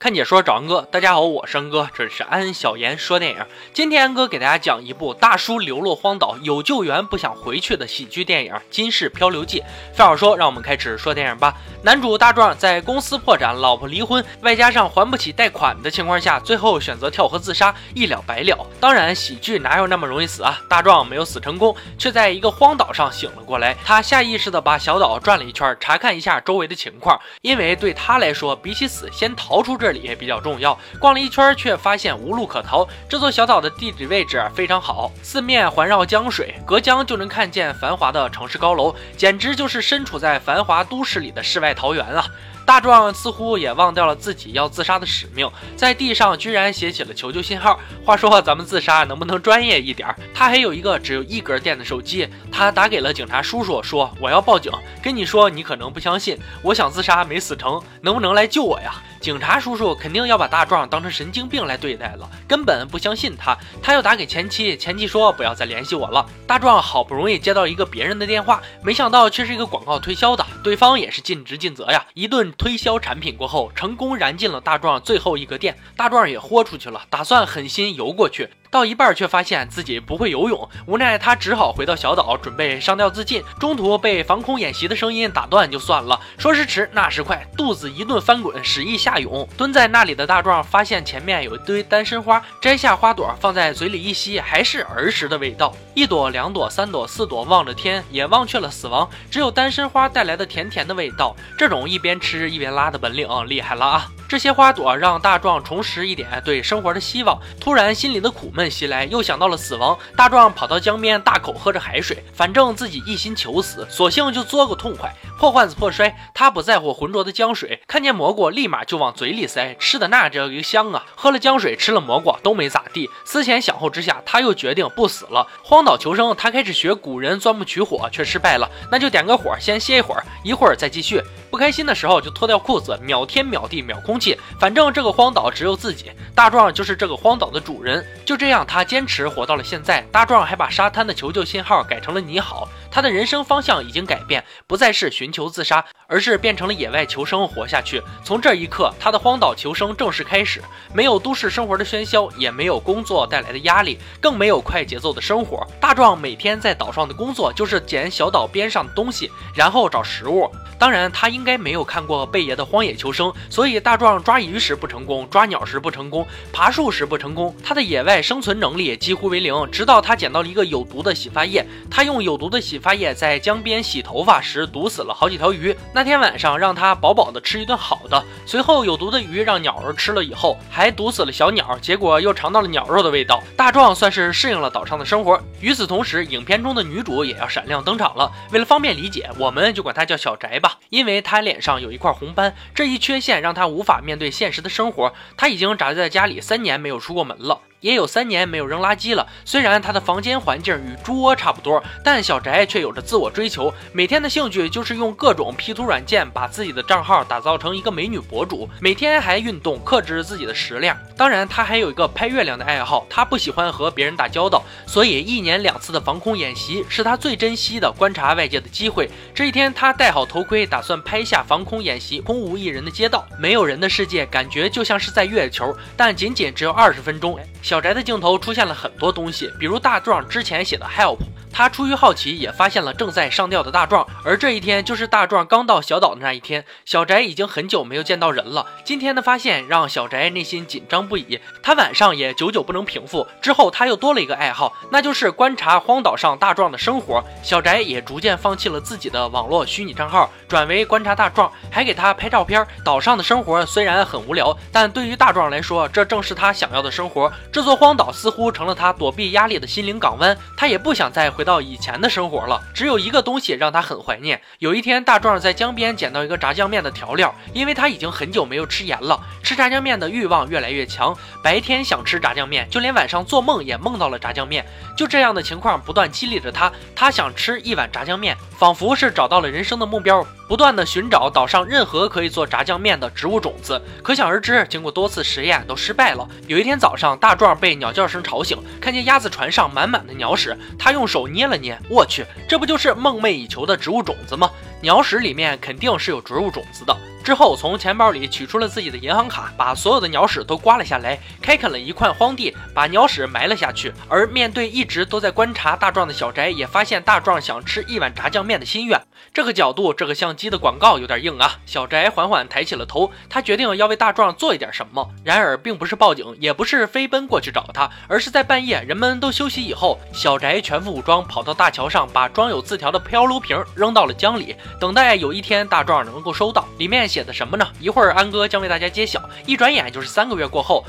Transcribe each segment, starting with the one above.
看解说找安哥，大家好，我是安哥，这里是安小言说电影。今天安哥给大家讲一部大叔流落荒岛，有救援不想回去的喜剧电影《金氏漂流记》。废话说，让我们开始说电影吧。男主大壮在公司破产、老婆离婚，外加上还不起贷款的情况下，最后选择跳河自杀，一了百了。当然，喜剧哪有那么容易死啊？大壮没有死成功，却在一个荒岛上醒了过来。他下意识的把小岛转了一圈，查看一下周围的情况，因为对他来说，比起死，先逃出这。这里也比较重要。逛了一圈，却发现无路可逃。这座小岛的地理位置非常好，四面环绕江水，隔江就能看见繁华的城市高楼，简直就是身处在繁华都市里的世外桃源啊！大壮似乎也忘掉了自己要自杀的使命，在地上居然写起了求救信号。话说，咱们自杀能不能专业一点？他还有一个只有一格电的手机，他打给了警察叔叔，说我要报警。跟你说，你可能不相信，我想自杀没死成，能不能来救我呀？警察叔叔肯定要把大壮当成神经病来对待了，根本不相信他。他又打给前妻，前妻说不要再联系我了。大壮好不容易接到一个别人的电话，没想到却是一个广告推销的，对方也是尽职尽责呀。一顿推销产品过后，成功燃尽了大壮最后一格电，大壮也豁出去了，打算狠心游过去。到一半却发现自己不会游泳，无奈他只好回到小岛，准备上吊自尽。中途被防空演习的声音打断，就算了。说时迟，那时快，肚子一顿翻滚，使意下涌。蹲在那里的大壮发现前面有一堆单身花，摘下花朵放在嘴里一吸，还是儿时的味道。一朵、两朵、三朵、四朵，望着天，也忘却了死亡，只有单身花带来的甜甜的味道。这种一边吃一边拉的本领厉害了啊！这些花朵让大壮重拾一点对生活的希望。突然，心里的苦闷袭来，又想到了死亡。大壮跑到江边，大口喝着海水，反正自己一心求死，索性就作个痛快。破罐子破摔，他不在乎浑浊的江水，看见蘑菇立马就往嘴里塞，吃的那叫一个香啊！喝了江水，吃了蘑菇都没咋地。思前想后之下，他又决定不死了。荒岛求生，他开始学古人钻木取火，却失败了。那就点个火，先歇一会儿，一会儿再继续。不开心的时候就脱掉裤子，秒天秒地秒空反正这个荒岛只有自己。大壮就是这个荒岛的主人。就这样，他坚持活到了现在。大壮还把沙滩的求救信号改成了“你好”。他的人生方向已经改变，不再是寻求自杀，而是变成了野外求生，活下去。从这一刻，他的荒岛求生正式开始。没有都市生活的喧嚣，也没有工作带来的压力，更没有快节奏的生活。大壮每天在岛上的工作就是捡小岛边上的东西，然后找食物。当然，他应该没有看过贝爷的《荒野求生》，所以大壮抓鱼时不成功，抓鸟时不成功，爬树时不成功，他的野外生存能力几乎为零。直到他捡到了一个有毒的洗发液，他用有毒的洗发液在江边洗头发时毒死了好几条鱼。那天晚上让他饱饱的吃一顿好的，随后有毒的鱼让鸟儿吃了以后还毒死了小鸟，结果又尝到了鸟肉的味道。大壮算是适应了岛上的生活。与此同时，影片中的女主也要闪亮登场了。为了方便理解，我们就管她叫小宅吧。因为她脸上有一块红斑，这一缺陷让她无法面对现实的生活。她已经宅在家里三年，没有出过门了。也有三年没有扔垃圾了。虽然他的房间环境与猪窝差不多，但小宅却有着自我追求。每天的兴趣就是用各种 P 图软件把自己的账号打造成一个美女博主。每天还运动，克制自己的食量。当然，他还有一个拍月亮的爱好。他不喜欢和别人打交道，所以一年两次的防空演习是他最珍惜的观察外界的机会。这一天，他戴好头盔，打算拍下防空演习空无一人的街道，没有人的世界，感觉就像是在月球，但仅仅只有二十分钟。小宅的镜头出现了很多东西，比如大壮之前写的 “help”。他出于好奇，也发现了正在上吊的大壮。而这一天就是大壮刚到小岛的那一天。小宅已经很久没有见到人了。今天的发现让小宅内心紧张不已，他晚上也久久不能平复。之后他又多了一个爱好，那就是观察荒岛上大壮的生活。小宅也逐渐放弃了自己的网络虚拟账号，转为观察大壮，还给他拍照片。岛上的生活虽然很无聊，但对于大壮来说，这正是他想要的生活。这座荒岛似乎成了他躲避压力的心灵港湾。他也不想再回。到以前的生活了，只有一个东西让他很怀念。有一天，大壮在江边捡到一个炸酱面的调料，因为他已经很久没有吃盐了，吃炸酱面的欲望越来越强。白天想吃炸酱面，就连晚上做梦也梦到了炸酱面。就这样的情况不断激励着他，他想吃一碗炸酱面，仿佛是找到了人生的目标。不断的寻找岛上任何可以做炸酱面的植物种子，可想而知，经过多次实验都失败了。有一天早上，大壮被鸟叫声吵醒，看见鸭子船上满满的鸟屎，他用手捏了捏，我去，这不就是梦寐以求的植物种子吗？鸟屎里面肯定是有植物种子的。之后从钱包里取出了自己的银行卡，把所有的鸟屎都刮了下来，开垦了一块荒地，把鸟屎埋了下去。而面对一直都在观察大壮的小宅，也发现大壮想吃一碗炸酱面的心愿。这个角度，这个相机的广告有点硬啊。小宅缓缓抬起了头，他决定要为大壮做一点什么。然而，并不是报警，也不是飞奔过去找他，而是在半夜人们都休息以后，小宅全副武装跑到大桥上，把装有字条的漂流瓶扔到了江里，等待有一天大壮能够收到。里面写的什么呢？一会儿安哥将为大家揭晓。一转眼就是三个月过后。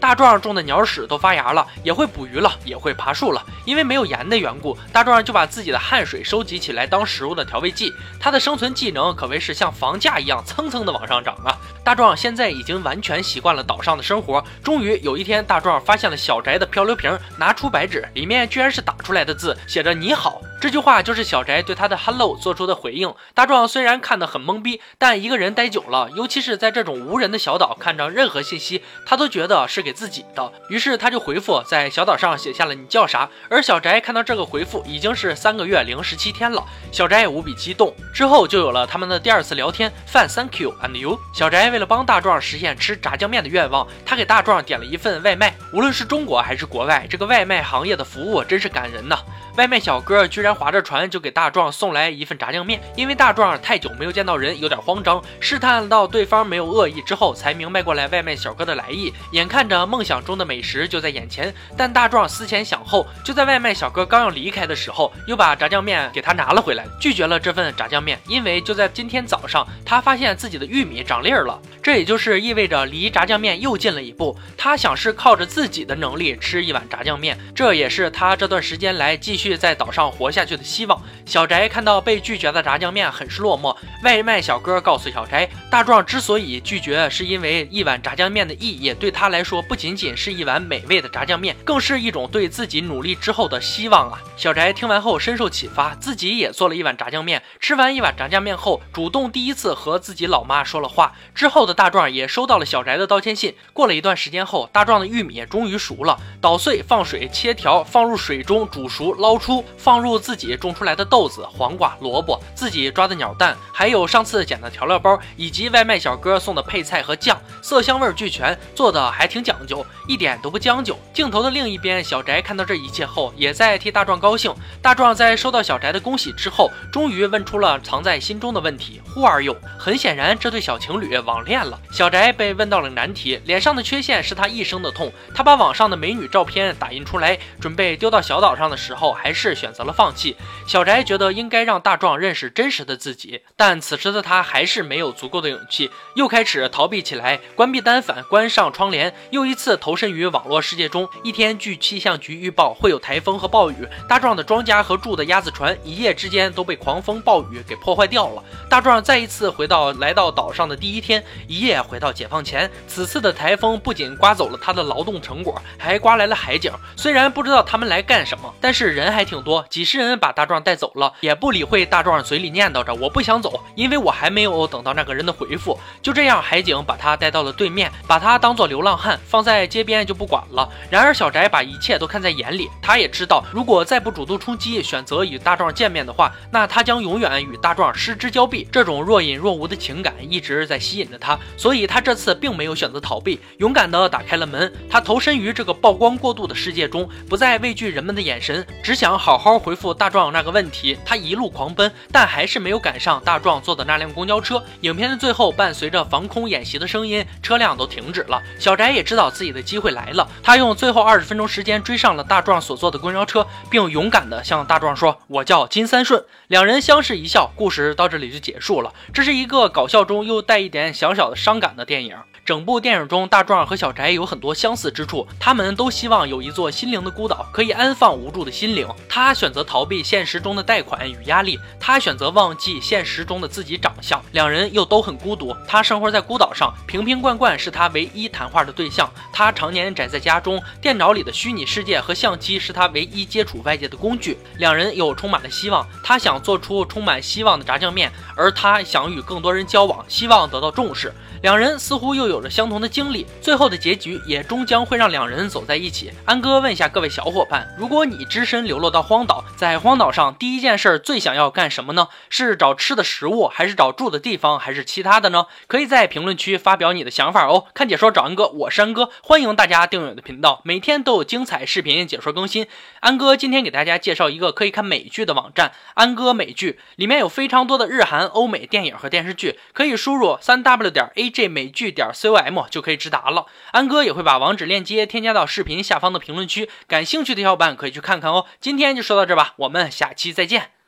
大壮种的鸟屎都发芽了，也会捕鱼了，也会爬树了。因为没有盐的缘故，大壮就把自己的汗水收集起来当食物的调味剂。他的生存技能可谓是像房价一样蹭蹭的往上涨啊！大壮现在已经完全习惯了岛上的生活。终于有一天，大壮发现了小宅的漂流瓶，拿出白纸，里面居然是打出来的字，写着“你好”。这句话就是小翟对他的 “hello” 做出的回应。大壮虽然看得很懵逼，但一个人待久了，尤其是在这种无人的小岛，看着任何信息，他都觉得是给自己的。于是他就回复，在小岛上写下了“你叫啥”。而小翟看到这个回复，已经是三个月零十七天了。小翟也无比激动。之后就有了他们的第二次聊天。饭，Thank you and you。小翟为了帮大壮实现吃炸酱面的愿望，他给大壮点了一份外卖。无论是中国还是国外，这个外卖行业的服务真是感人呐。外卖小哥居然划着船就给大壮送来一份炸酱面，因为大壮太久没有见到人，有点慌张，试探到对方没有恶意之后，才明白过来外卖小哥的来意。眼看着梦想中的美食就在眼前，但大壮思前想后，就在外卖小哥刚要离开的时候，又把炸酱面给他拿了回来，拒绝了这份炸酱面，因为就在今天早上，他发现自己的玉米长粒儿了，这也就是意味着离炸酱面又近了一步。他想是靠着自己的能力吃一碗炸酱面，这也是他这段时间来继续。续在岛上活下下去的希望。小翟看到被拒绝的炸酱面，很是落寞。外卖小哥告诉小翟，大壮之所以拒绝，是因为一碗炸酱面的意义对他来说，不仅仅是一碗美味的炸酱面，更是一种对自己努力之后的希望啊！小翟听完后深受启发，自己也做了一碗炸酱面。吃完一碗炸酱面后，主动第一次和自己老妈说了话。之后的大壮也收到了小翟的道歉信。过了一段时间后，大壮的玉米终于熟了，捣碎，放水，切条，放入水中煮熟，捞出，放入自己种出来的豆子、黄瓜、萝卜，自己抓的鸟蛋，还有上次捡的调料包，以及外卖小哥送的配菜和酱，色香味俱全，做的还挺讲究，一点都不将就。镜头的另一边，小翟看到这一切后，也在替大壮高兴。大壮在收到小翟的恭喜之后，终于问出了藏在心中的问题：Who are you？很显然，这对小情侣网恋了。小翟被问到了难题，脸上的缺陷是他一生的痛。他把网上的美女照片打印出来，准备丢到小岛上的时候。还是选择了放弃。小宅觉得应该让大壮认识真实的自己，但此时的他还是没有足够的勇气，又开始逃避起来，关闭单反，关上窗帘，又一次投身于网络世界中。一天，据气象局预报会有台风和暴雨，大壮的庄稼和住的鸭子船一夜之间都被狂风暴雨给破坏掉了。大壮再一次回到来到岛上的第一天，一夜回到解放前。此次的台风不仅刮走了他的劳动成果，还刮来了海景。虽然不知道他们来干什么，但是人。还挺多，几十人把大壮带走了，也不理会大壮嘴里念叨着我不想走，因为我还没有等到那个人的回复。就这样，海警把他带到了对面，把他当做流浪汉放在街边就不管了。然而小翟把一切都看在眼里，他也知道，如果再不主动出击，选择与大壮见面的话，那他将永远与大壮失之交臂。这种若隐若无的情感一直在吸引着他，所以他这次并没有选择逃避，勇敢地打开了门。他投身于这个曝光过度的世界中，不再畏惧人们的眼神，只。想好好回复大壮有那个问题，他一路狂奔，但还是没有赶上大壮坐的那辆公交车。影片的最后，伴随着防空演习的声音，车辆都停止了。小翟也知道自己的机会来了，他用最后二十分钟时间追上了大壮所坐的公交车，并勇敢地向大壮说：“我叫金三顺。”两人相视一笑，故事到这里就结束了。这是一个搞笑中又带一点小小的伤感的电影。整部电影中，大壮和小翟有很多相似之处。他们都希望有一座心灵的孤岛，可以安放无助的心灵。他选择逃避现实中的贷款与压力，他选择忘记现实中的自己长相。两人又都很孤独。他生活在孤岛上，瓶瓶罐罐是他唯一谈话的对象。他常年宅在家中，电脑里的虚拟世界和相机是他唯一接触外界的工具。两人又充满了希望。他想做出充满希望的炸酱面，而他想与更多人交往，希望得到重视。两人似乎又有。有着相同的经历，最后的结局也终将会让两人走在一起。安哥问一下各位小伙伴，如果你只身流落到荒岛，在荒岛上第一件事最想要干什么呢？是找吃的食物，还是找住的地方，还是其他的呢？可以在评论区发表你的想法哦。看解说找安哥，我是安哥，欢迎大家订阅我的频道，每天都有精彩视频解说更新。安哥今天给大家介绍一个可以看美剧的网站，安哥美剧里面有非常多的日韩、欧美电影和电视剧，可以输入三 w 点 a j 美剧点 com 就可以直达了。安哥也会把网址链接添加到视频下方的评论区，感兴趣的小伙伴可以去看看哦。今天就说到这吧，我们下期再见。